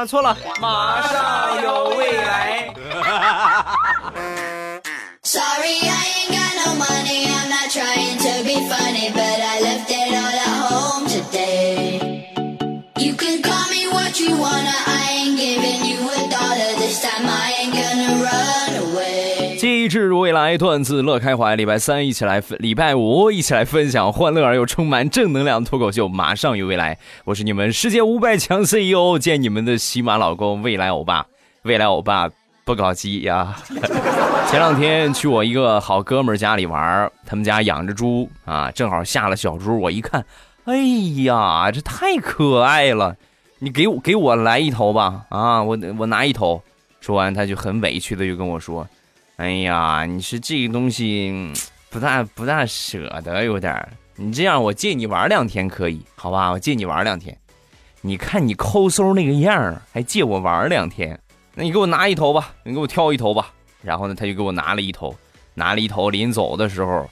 啊，错了，马上有未来。away. 机智如未来，段子乐开怀。礼拜三一起来，礼拜五一起来分享欢乐而又充满正能量脱口秀。马上有未来，我是你们世界五百强 CEO，见你们的喜马老公未来欧巴，未来欧巴。不搞基呀！前两天去我一个好哥们家里玩，他们家养着猪啊，正好下了小猪。我一看，哎呀，这太可爱了！你给我给我来一头吧！啊，我我拿一头。说完，他就很委屈的就跟我说：“哎呀，你是这个东西不大不大舍得，有点。你这样，我借你玩两天可以？好吧，我借你玩两天。你看你抠搜那个样儿还借我玩两天？”那你给我拿一头吧，你给我挑一头吧。然后呢，他就给我拿了一头，拿了一头。临走的时候，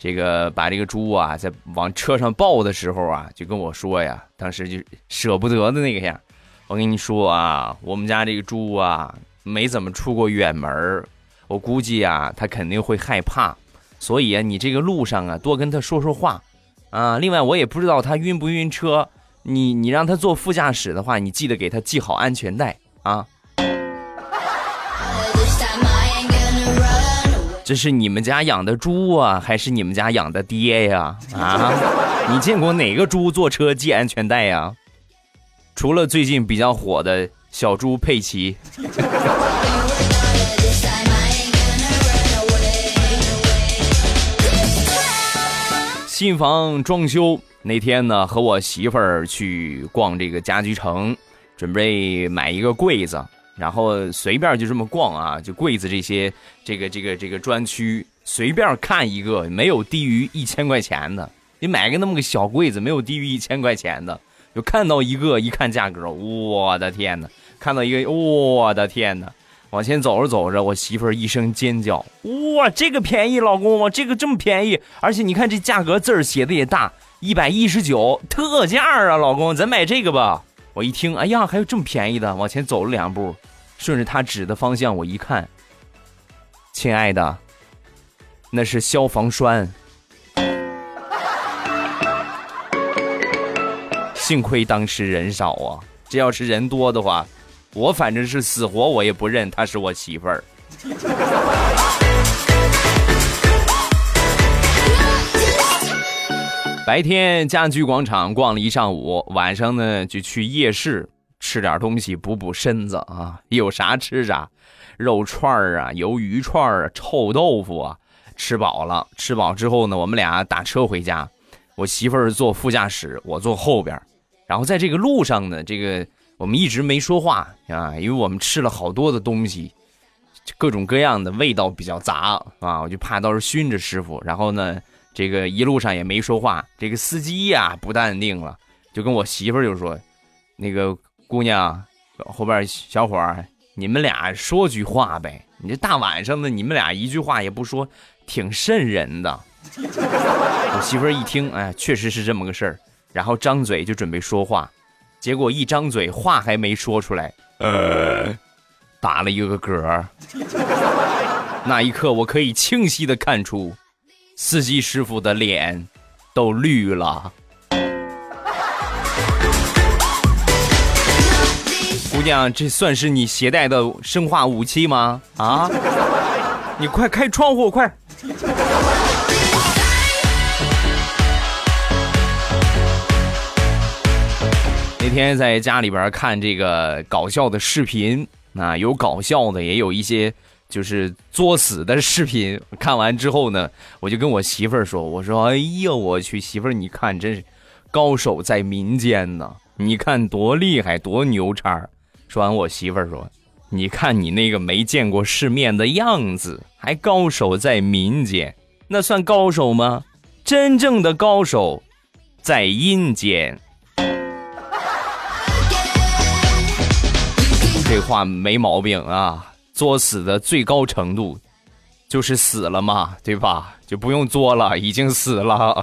这个把这个猪啊，在往车上抱的时候啊，就跟我说呀，当时就舍不得的那个样。我跟你说啊，我们家这个猪啊，没怎么出过远门我估计啊，他肯定会害怕。所以啊，你这个路上啊，多跟他说说话啊。另外，我也不知道他晕不晕车，你你让他坐副驾驶的话，你记得给他系好安全带啊。这是你们家养的猪啊，还是你们家养的爹呀？啊，你见过哪个猪坐车系安全带呀？除了最近比较火的小猪佩奇。新房装修那天呢，和我媳妇儿去逛这个家居城，准备买一个柜子。然后随便就这么逛啊，就柜子这些，这个这个这个专区随便看一个，没有低于一千块钱的。你买个那么个小柜子，没有低于一千块钱的。就看到一个，一看价格，我的天哪！看到一个，我的天哪！往前走着走着，我媳妇儿一声尖叫：“哇，这个便宜，老公，这个这么便宜，而且你看这价格字儿写的也大，一百一十九，特价啊，老公，咱买这个吧。”我一听，哎呀，还有这么便宜的，往前走了两步。顺着他指的方向，我一看，亲爱的，那是消防栓。幸亏当时人少啊，这要是人多的话，我反正是死活我也不认她是我媳妇儿。白天家居广场逛了一上午，晚上呢就去夜市。吃点东西补补身子啊！有啥吃啥，肉串啊，鱿鱼串啊，臭豆腐啊。吃饱了，吃饱之后呢，我们俩打车回家。我媳妇儿坐副驾驶，我坐后边。然后在这个路上呢，这个我们一直没说话啊，因为我们吃了好多的东西，各种各样的味道比较杂啊，我就怕到时候熏着师傅。然后呢，这个一路上也没说话。这个司机呀不淡定了，就跟我媳妇就说，那个。姑娘，后边小伙儿，你们俩说句话呗。你这大晚上的，你们俩一句话也不说，挺瘆人的。我媳妇一听，哎，确实是这么个事儿，然后张嘴就准备说话，结果一张嘴，话还没说出来，呃，打了一个嗝。那一刻，我可以清晰的看出，司机师傅的脸都绿了。姑娘，这算是你携带的生化武器吗？啊！你快开窗户，快！天天在家里边看这个搞笑的视频，啊，有搞笑的，也有一些就是作死的视频。看完之后呢，我就跟我媳妇儿说：“我说，哎呀，我去，媳妇儿，你看，真是高手在民间呢！你看多厉害，多牛叉！”说完，我媳妇儿说：“你看你那个没见过世面的样子，还高手在民间，那算高手吗？真正的高手在阴间。”这话没毛病啊！作死的最高程度就是死了嘛，对吧？就不用作了，已经死了。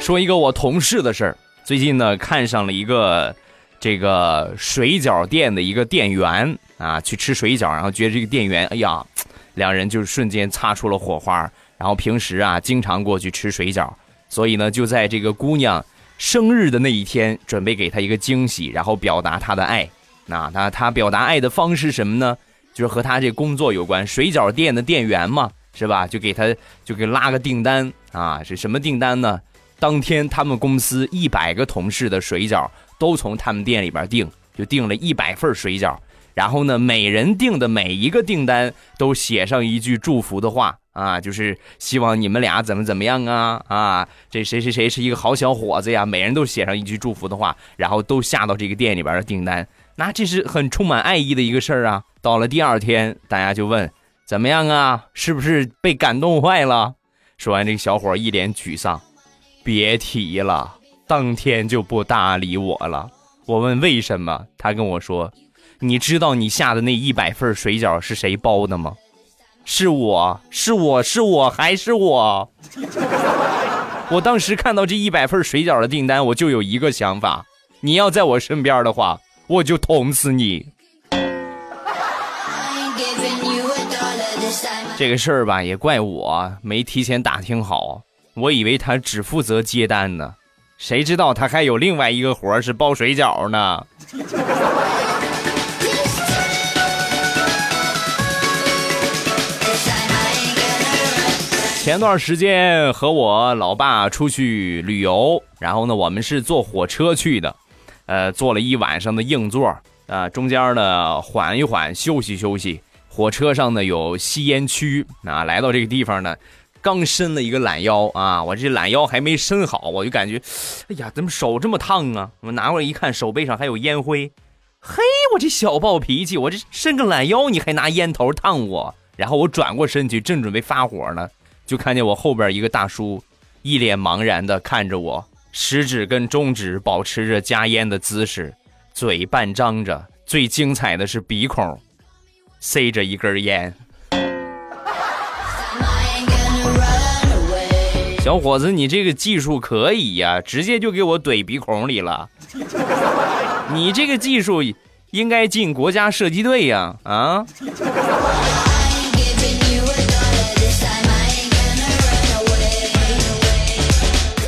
说一个我同事的事儿。最近呢，看上了一个这个水饺店的一个店员啊，去吃水饺，然后觉得这个店员，哎呀，两人就瞬间擦出了火花。然后平时啊，经常过去吃水饺，所以呢，就在这个姑娘生日的那一天，准备给她一个惊喜，然后表达她的爱。那那他表达爱的方式什么呢？就是和他这工作有关，水饺店的店员嘛，是吧？就给他就给拉个订单啊，是什么订单呢？当天他们公司一百个同事的水饺都从他们店里边订，就订了一百份水饺。然后呢，每人订的每一个订单都写上一句祝福的话啊，就是希望你们俩怎么怎么样啊啊，这谁谁谁是一个好小伙子呀，每人都写上一句祝福的话，然后都下到这个店里边的订单。那这是很充满爱意的一个事儿啊！到了第二天，大家就问怎么样啊？是不是被感动坏了？说完，这个小伙一脸沮丧，别提了，当天就不搭理我了。我问为什么，他跟我说：“你知道你下的那一百份水饺是谁包的吗？是我是我是我还是我？我当时看到这一百份水饺的订单，我就有一个想法：你要在我身边的话。”我就捅死你！这个事儿吧，也怪我没提前打听好。我以为他只负责接单呢，谁知道他还有另外一个活是包水饺呢。前段时间和我老爸出去旅游，然后呢，我们是坐火车去的。呃，坐了一晚上的硬座，啊，中间呢缓一缓，休息休息。火车上呢有吸烟区，啊，来到这个地方呢，刚伸了一个懒腰啊，我这懒腰还没伸好，我就感觉，哎呀，怎么手这么烫啊？我拿过来一看，手背上还有烟灰，嘿，我这小暴脾气，我这伸个懒腰，你还拿烟头烫我？然后我转过身去，正准备发火呢，就看见我后边一个大叔，一脸茫然的看着我。食指跟中指保持着夹烟的姿势，嘴半张着，最精彩的是鼻孔塞着一根烟。小伙子，你这个技术可以呀，直接就给我怼鼻孔里了。你这个技术应该进国家射击队呀，啊！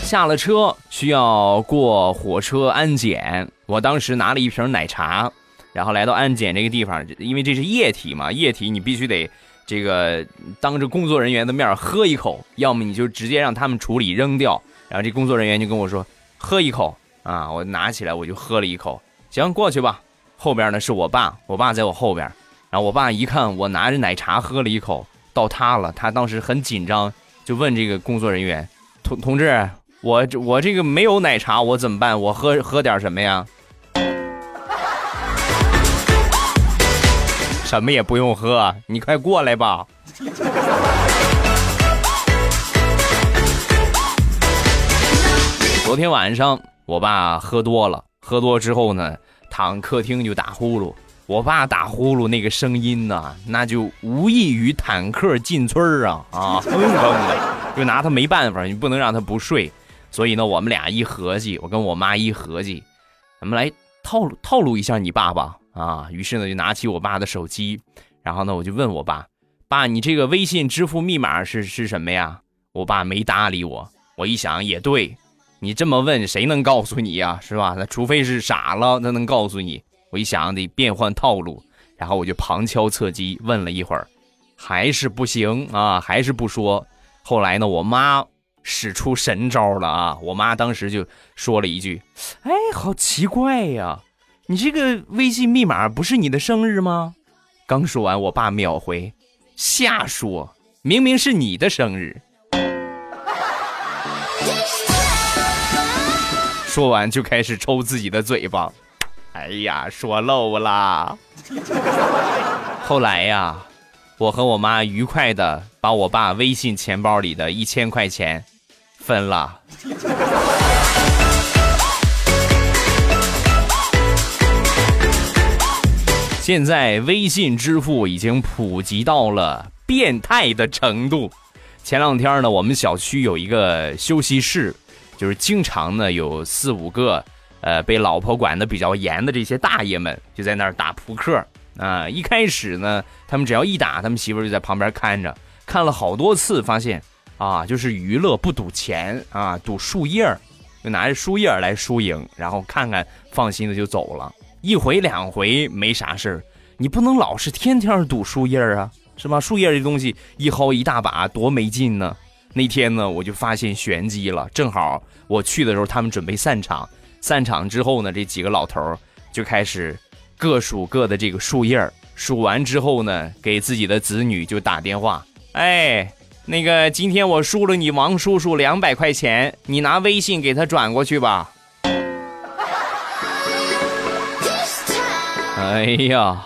下了车需要过火车安检，我当时拿了一瓶奶茶，然后来到安检这个地方，因为这是液体嘛，液体你必须得这个当着工作人员的面喝一口，要么你就直接让他们处理扔掉。然后这工作人员就跟我说喝一口啊，我拿起来我就喝了一口，行过去吧。后边呢是我爸，我爸在我后边，然后我爸一看我拿着奶茶喝了一口，到他了，他当时很紧张，就问这个工作人员同同志。我这我这个没有奶茶，我怎么办？我喝喝点什么呀？什么也不用喝，你快过来吧。昨天晚上我爸喝多了，喝多之后呢，躺客厅就打呼噜。我爸打呼噜那个声音呢，那就无异于坦克进村啊啊，哼哼的，就拿他没办法，你不能让他不睡。所以呢，我们俩一合计，我跟我妈一合计，咱们来套路套路一下你爸爸啊。于是呢，就拿起我爸的手机，然后呢，我就问我爸：“爸，你这个微信支付密码是是什么呀？”我爸没搭理我。我一想也对，你这么问，谁能告诉你呀？是吧？那除非是傻了，他能告诉你。我一想得变换套路，然后我就旁敲侧击问了一会儿，还是不行啊，还是不说。后来呢，我妈。使出神招了啊！我妈当时就说了一句：“哎，好奇怪呀，你这个微信密码不是你的生日吗？”刚说完，我爸秒回：“瞎说，明明是你的生日。”说完就开始抽自己的嘴巴。哎呀，说漏啦。后来呀，我和我妈愉快的把我爸微信钱包里的一千块钱。分了。现在微信支付已经普及到了变态的程度。前两天呢，我们小区有一个休息室，就是经常呢有四五个，呃，被老婆管的比较严的这些大爷们就在那儿打扑克啊。一开始呢，他们只要一打，他们媳妇就在旁边看着，看了好多次，发现啊，就是娱乐不赌钱啊，赌树叶儿，就拿着树叶儿来输赢，然后看看放心的就走了。一回两回没啥事儿，你不能老是天天赌树叶儿啊，是吧？树叶这东西一薅一大把，多没劲呢。那天呢，我就发现玄机了。正好我去的时候，他们准备散场。散场之后呢，这几个老头就开始各数各的这个树叶儿数完之后呢，给自己的子女就打电话：“哎，那个今天我输了你王叔叔两百块钱，你拿微信给他转过去吧。”哎呀，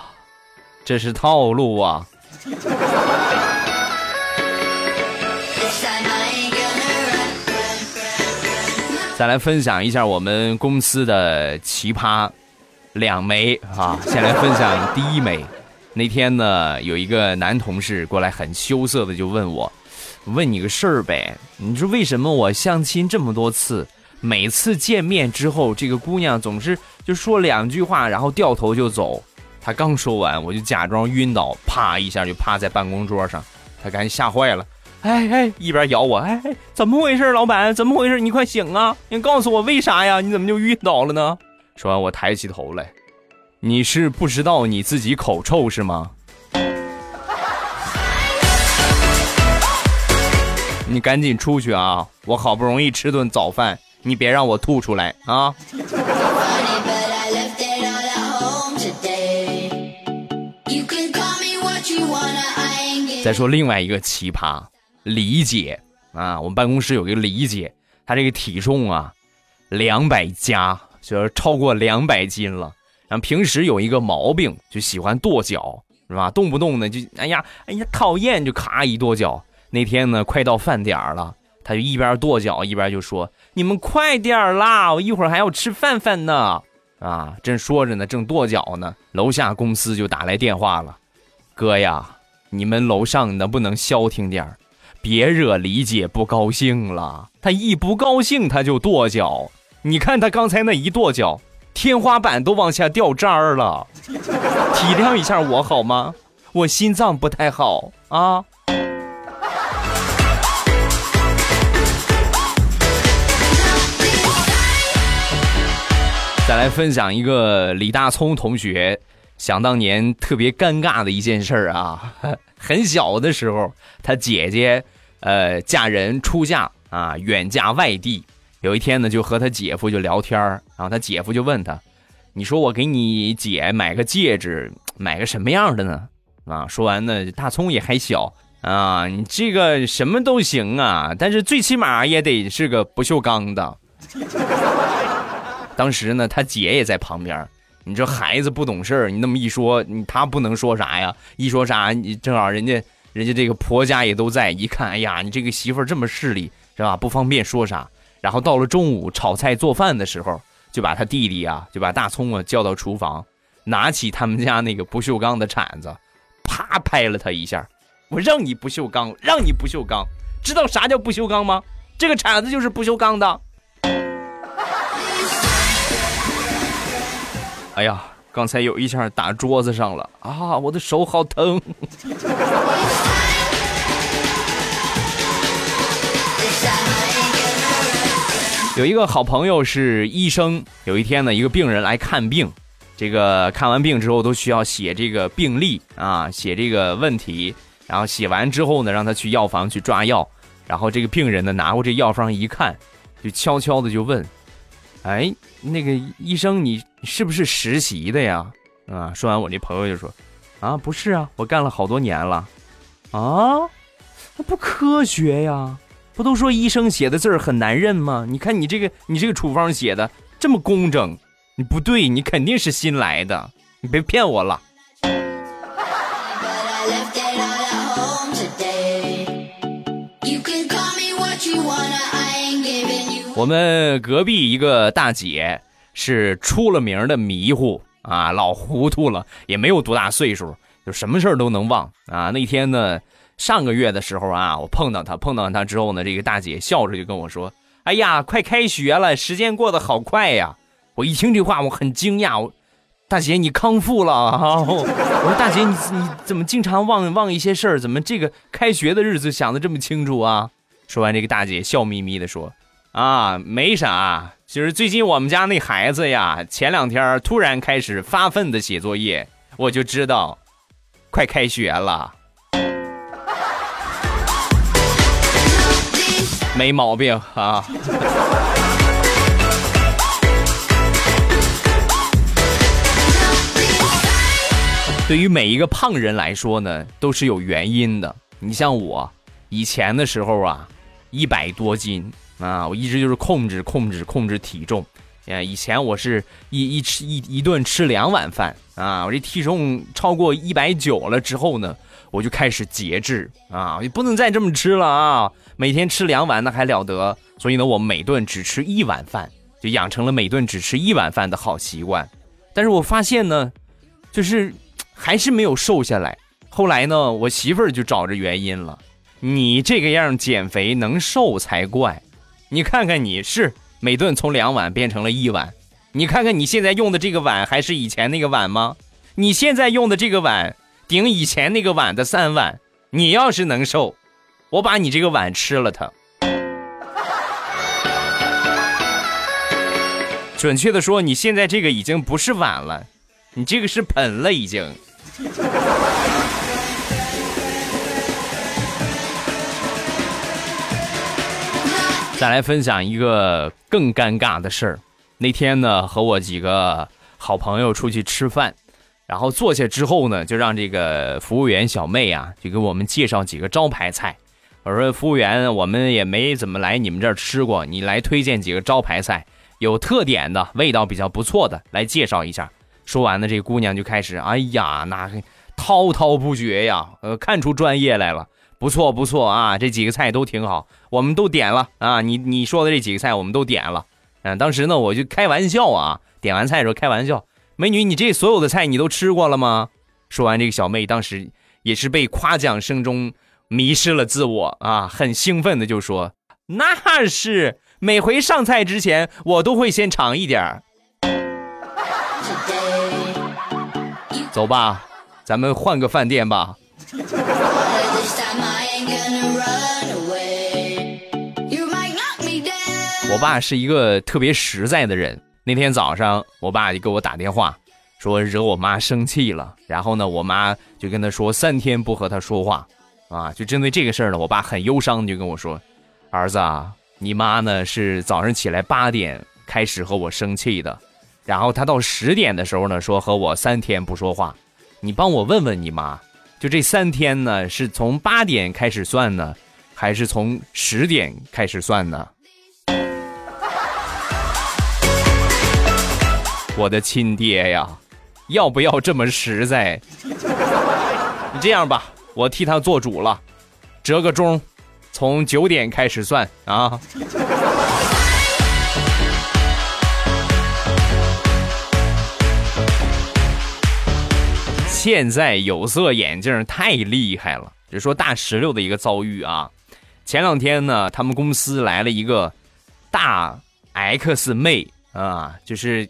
这是套路啊！再来分享一下我们公司的奇葩两枚啊！先来分享第一枚。那天呢，有一个男同事过来，很羞涩的就问我：“问你个事儿呗，你说为什么我相亲这么多次，每次见面之后，这个姑娘总是就说两句话，然后掉头就走？”他刚说完，我就假装晕倒，啪一下就趴在办公桌上，他赶紧吓坏了。哎哎，一边咬我，哎哎，怎么回事？老板，怎么回事？你快醒啊！你告诉我为啥呀？你怎么就晕倒了呢？说完，我抬起头来，你是不知道你自己口臭是吗？你赶紧出去啊！我好不容易吃顿早饭，你别让我吐出来啊！再说另外一个奇葩。李姐啊，我们办公室有一个李姐，她这个体重啊，两百加，就是超过两百斤了。然后平时有一个毛病，就喜欢跺脚，是吧？动不动呢就哎呀哎呀讨厌，就咔一跺脚。那天呢，快到饭点了，他就一边跺脚一边就说：“你们快点啦，我一会儿还要吃饭饭呢。”啊，正说着呢，正跺脚呢，楼下公司就打来电话了：“哥呀，你们楼上能不能消停点别惹李姐不高兴了，她一不高兴她就跺脚。你看她刚才那一跺脚，天花板都往下掉渣儿了。体谅一下我好吗？我心脏不太好啊。再来分享一个李大聪同学想当年特别尴尬的一件事儿啊。很小的时候，他姐姐，呃，嫁人出嫁啊，远嫁外地。有一天呢，就和他姐夫就聊天然后他姐夫就问他：“你说我给你姐买个戒指，买个什么样的呢？”啊，说完呢，大葱也还小啊，你这个什么都行啊，但是最起码也得是个不锈钢的。当时呢，他姐也在旁边。你这孩子不懂事儿，你那么一说，你他不能说啥呀？一说啥，你正好人家人家这个婆家也都在，一看，哎呀，你这个媳妇儿这么势利，是吧？不方便说啥。然后到了中午炒菜做饭的时候，就把他弟弟啊，就把大葱啊叫到厨房，拿起他们家那个不锈钢的铲子，啪拍了他一下。我让你不锈钢，让你不锈钢，知道啥叫不锈钢吗？这个铲子就是不锈钢的。哎呀，刚才有一下打桌子上了啊，我的手好疼。有一个好朋友是医生，有一天呢，一个病人来看病，这个看完病之后都需要写这个病历啊，写这个问题，然后写完之后呢，让他去药房去抓药，然后这个病人呢拿过这药方一看，就悄悄的就问。哎，那个医生，你是不是实习的呀？啊，说完，我这朋友就说：“啊，不是啊，我干了好多年了。”啊，那不科学呀！不都说医生写的字儿很难认吗？你看你这个，你这个处方写的这么工整，你不对，你肯定是新来的，你别骗我了。我们隔壁一个大姐是出了名的迷糊啊，老糊涂了，也没有多大岁数，就什么事儿都能忘啊。那天呢，上个月的时候啊，我碰到她，碰到她之后呢，这个大姐笑着就跟我说：“哎呀，快开学了，时间过得好快呀！我一听这话，我很惊讶。我，大姐，你康复了啊？我说大姐，你你怎么经常忘忘一些事儿？怎么这个开学的日子想的这么清楚啊？说完，这个大姐笑眯眯的说：“啊，没啥，就是最近我们家那孩子呀，前两天突然开始发奋的写作业，我就知道，快开学了。”没毛病啊！对于每一个胖人来说呢，都是有原因的。你像我以前的时候啊，一百多斤啊，我一直就是控制、控制、控制体重。呃，以前我是一一吃一一顿吃两碗饭啊，我这体重超过一百九了之后呢。我就开始节制啊，你不能再这么吃了啊！每天吃两碗那还了得？所以呢，我每顿只吃一碗饭，就养成了每顿只吃一碗饭的好习惯。但是我发现呢，就是还是没有瘦下来。后来呢，我媳妇儿就找着原因了：你这个样减肥能瘦才怪！你看看你是每顿从两碗变成了一碗，你看看你现在用的这个碗还是以前那个碗吗？你现在用的这个碗。顶以前那个碗的三碗，你要是能瘦，我把你这个碗吃了它。准确的说，你现在这个已经不是碗了，你这个是盆了已经。再来分享一个更尴尬的事儿，那天呢和我几个好朋友出去吃饭。然后坐下之后呢，就让这个服务员小妹啊，就给我们介绍几个招牌菜。我说：“服务员，我们也没怎么来你们这儿吃过，你来推荐几个招牌菜，有特点的，味道比较不错的，来介绍一下。”说完呢，这姑娘就开始：“哎呀，那滔滔不绝呀，呃，看出专业来了，不错不错啊，这几个菜都挺好，我们都点了啊。你你说的这几个菜我们都点了。嗯，当时呢，我就开玩笑啊，点完菜的时候开玩笑。”美女，你这所有的菜你都吃过了吗？说完，这个小妹当时也是被夸奖声中迷失了自我啊，很兴奋的就说：“那是每回上菜之前，我都会先尝一点儿。”走吧，咱们换个饭店吧。我爸是一个特别实在的人。那天早上，我爸就给我打电话，说惹我妈生气了。然后呢，我妈就跟他说三天不和他说话，啊，就针对这个事儿呢，我爸很忧伤，就跟我说：“儿子啊，你妈呢是早上起来八点开始和我生气的，然后她到十点的时候呢说和我三天不说话。你帮我问问你妈，就这三天呢是从八点开始算呢，还是从十点开始算呢？”我的亲爹呀，要不要这么实在？你这样吧，我替他做主了，折个钟，从九点开始算啊。现在有色眼镜太厉害了，就说大石榴的一个遭遇啊。前两天呢，他们公司来了一个大 X 妹啊，就是。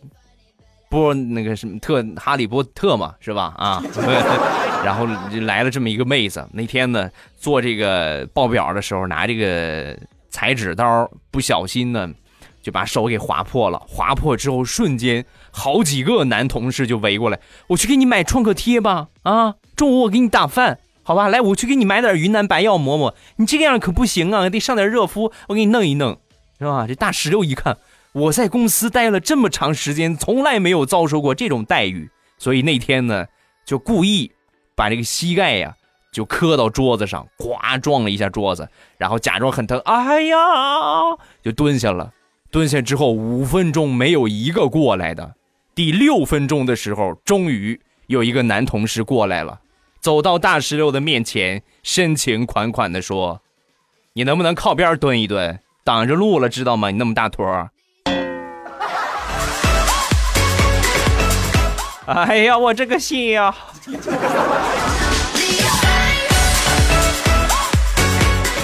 波那个什么特哈利波特嘛，是吧？啊，然后来了这么一个妹子。那天呢，做这个报表的时候，拿这个裁纸刀，不小心呢，就把手给划破了。划破之后，瞬间好几个男同事就围过来，我去给你买创可贴吧。啊，中午我给你打饭，好吧？来，我去给你买点云南白药抹抹。你这个样可不行啊，得上点热敷，我给你弄一弄，是吧？这大石榴一看。我在公司待了这么长时间，从来没有遭受过这种待遇，所以那天呢，就故意把这个膝盖呀就磕到桌子上，咵撞了一下桌子，然后假装很疼，哎呀，就蹲下了。蹲下之后五分钟没有一个过来的，第六分钟的时候，终于有一个男同事过来了，走到大石榴的面前，深情款款的说：“你能不能靠边蹲一蹲，挡着路了，知道吗？你那么大坨。”哎呀，我这个心呀！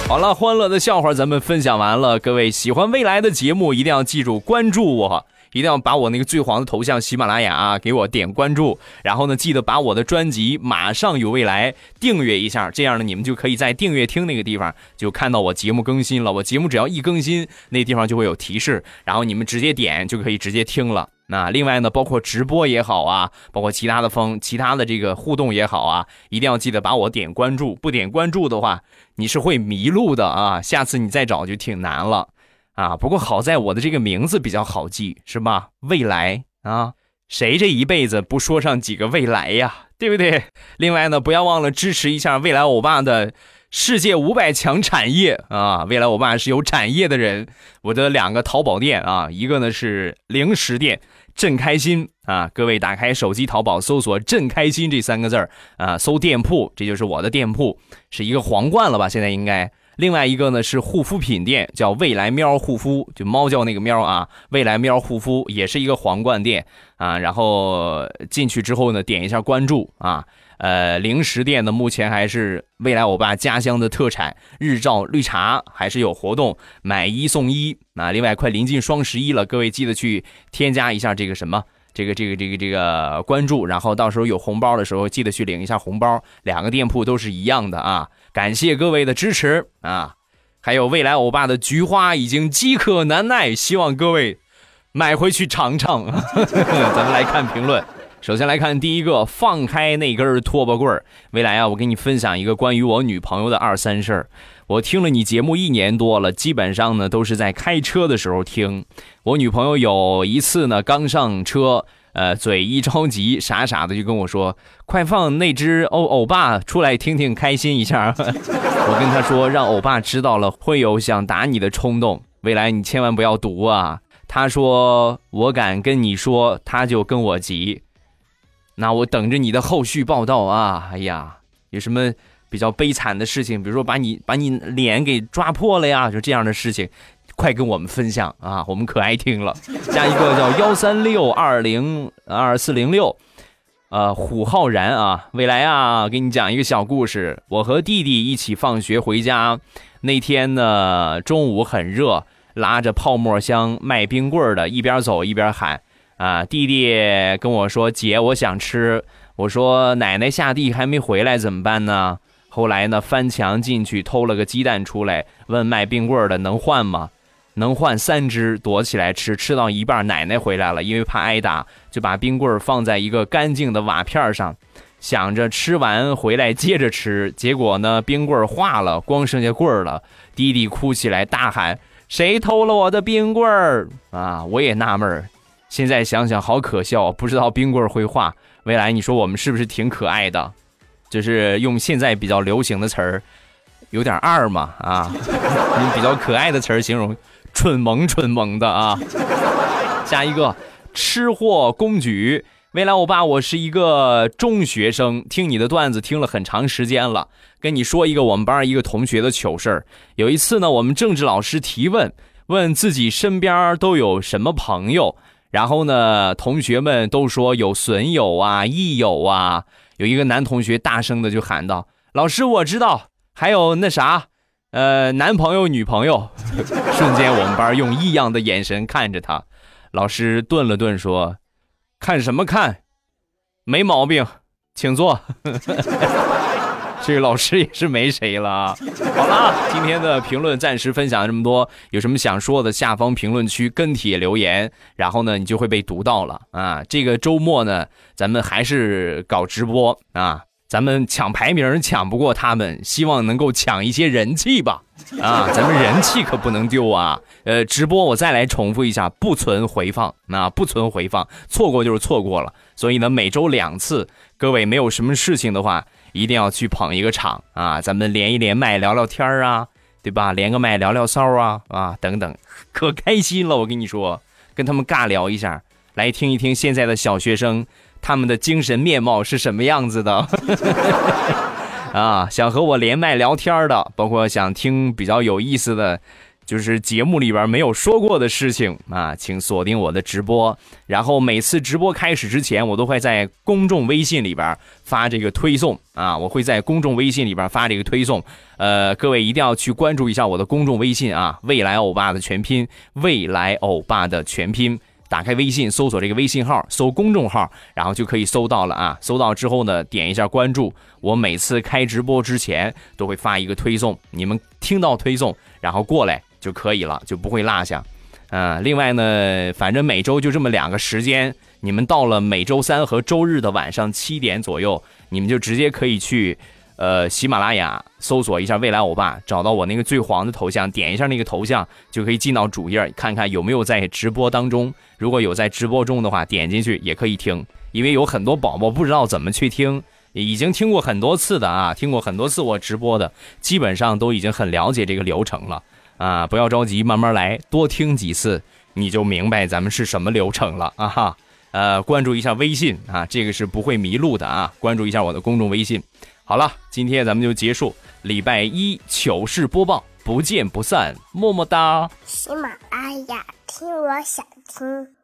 好了，欢乐的笑话咱们分享完了。各位喜欢未来的节目，一定要记住关注我，一定要把我那个最黄的头像喜马拉雅啊给我点关注。然后呢，记得把我的专辑《马上有未来》订阅一下，这样呢，你们就可以在订阅厅那个地方就看到我节目更新了。我节目只要一更新，那地方就会有提示，然后你们直接点就可以直接听了。那另外呢，包括直播也好啊，包括其他的风、其他的这个互动也好啊，一定要记得把我点关注。不点关注的话，你是会迷路的啊！下次你再找就挺难了啊。不过好在我的这个名字比较好记，是吧？未来啊，谁这一辈子不说上几个未来呀？对不对？另外呢，不要忘了支持一下未来欧巴的。世界五百强产业啊！未来欧巴是有产业的人。我的两个淘宝店啊，一个呢是零食店，朕开心啊！各位打开手机淘宝搜索“朕开心”这三个字儿啊，搜店铺，这就是我的店铺，是一个皇冠了吧？现在应该。另外一个呢是护肤品店，叫未来喵护肤，就猫叫那个喵啊，未来喵护肤也是一个皇冠店啊。然后进去之后呢，点一下关注啊。呃，零食店呢，目前还是未来欧巴家乡的特产日照绿茶，还是有活动，买一送一啊。另外，快临近双十一了，各位记得去添加一下这个什么，这个这个这个这个关注，然后到时候有红包的时候，记得去领一下红包。两个店铺都是一样的啊，感谢各位的支持啊！还有未来欧巴的菊花已经饥渴难耐，希望各位买回去尝尝。咱们来看评论。首先来看第一个，放开那根拖把棍儿。未来啊，我给你分享一个关于我女朋友的二三事儿。我听了你节目一年多了，基本上呢都是在开车的时候听。我女朋友有一次呢，刚上车，呃，嘴一着急，傻傻的就跟我说：“快放那只欧欧巴出来听听，开心一下。”我跟他说，让欧巴知道了会有想打你的冲动。未来你千万不要读啊。他说：“我敢跟你说，他就跟我急。”那我等着你的后续报道啊！哎呀，有什么比较悲惨的事情？比如说把你把你脸给抓破了呀，就这样的事情，快跟我们分享啊！我们可爱听了。加一个叫幺三六二零二四零六，呃，虎浩然啊，未来啊，给你讲一个小故事。我和弟弟一起放学回家，那天呢中午很热，拉着泡沫箱卖冰棍的，一边走一边喊。啊，弟弟跟我说：“姐，我想吃。”我说：“奶奶下地还没回来，怎么办呢？”后来呢，翻墙进去偷了个鸡蛋出来，问卖冰棍的能换吗？能换三只，躲起来吃。吃到一半，奶奶回来了，因为怕挨打，就把冰棍放在一个干净的瓦片上，想着吃完回来接着吃。结果呢，冰棍化了，光剩下棍儿了。弟弟哭起来，大喊：“谁偷了我的冰棍儿？”啊，我也纳闷儿。现在想想好可笑，不知道冰棍会化。未来你说我们是不是挺可爱的？就是用现在比较流行的词儿，有点二嘛啊，用比较可爱的词儿形容，蠢萌蠢萌的啊。下一个吃货公举，未来我爸，我是一个中学生，听你的段子听了很长时间了。跟你说一个我们班一个同学的糗事儿。有一次呢，我们政治老师提问，问自己身边都有什么朋友。然后呢，同学们都说有损友啊、益友啊。有一个男同学大声的就喊道：“老师，我知道，还有那啥，呃，男朋友、女朋友。”瞬间，我们班用异样的眼神看着他。老师顿了顿说：“看什么看？没毛病，请坐。”这个老师也是没谁了啊！好了，今天的评论暂时分享这么多，有什么想说的，下方评论区跟帖留言，然后呢，你就会被读到了啊！这个周末呢，咱们还是搞直播啊，咱们抢排名抢不过他们，希望能够抢一些人气吧！啊，咱们人气可不能丢啊！呃，直播我再来重复一下，不存回放，那不存回放，错过就是错过了。所以呢，每周两次，各位没有什么事情的话。一定要去捧一个场啊！咱们连一连麦聊聊天啊，对吧？连个麦聊聊骚啊啊等等，可开心了！我跟你说，跟他们尬聊一下，来听一听现在的小学生他们的精神面貌是什么样子的 啊！想和我连麦聊天的，包括想听比较有意思的就是节目里边没有说过的事情啊，请锁定我的直播。然后每次直播开始之前，我都会在公众微信里边发这个推送啊，我会在公众微信里边发这个推送。呃，各位一定要去关注一下我的公众微信啊，未来欧巴的全拼，未来欧巴的全拼。打开微信，搜索这个微信号，搜公众号，然后就可以搜到了啊。搜到之后呢，点一下关注。我每次开直播之前都会发一个推送，你们听到推送，然后过来。就可以了，就不会落下。嗯，另外呢，反正每周就这么两个时间，你们到了每周三和周日的晚上七点左右，你们就直接可以去，呃，喜马拉雅搜索一下“未来欧巴”，找到我那个最黄的头像，点一下那个头像，就可以进到主页，看看有没有在直播当中。如果有在直播中的话，点进去也可以听。因为有很多宝宝不知道怎么去听，已经听过很多次的啊，听过很多次我直播的，基本上都已经很了解这个流程了。啊，不要着急，慢慢来，多听几次，你就明白咱们是什么流程了啊哈。呃，关注一下微信啊，这个是不会迷路的啊。关注一下我的公众微信。好了，今天咱们就结束礼拜一糗事播报，不见不散，么么哒。喜马拉雅听，我想听。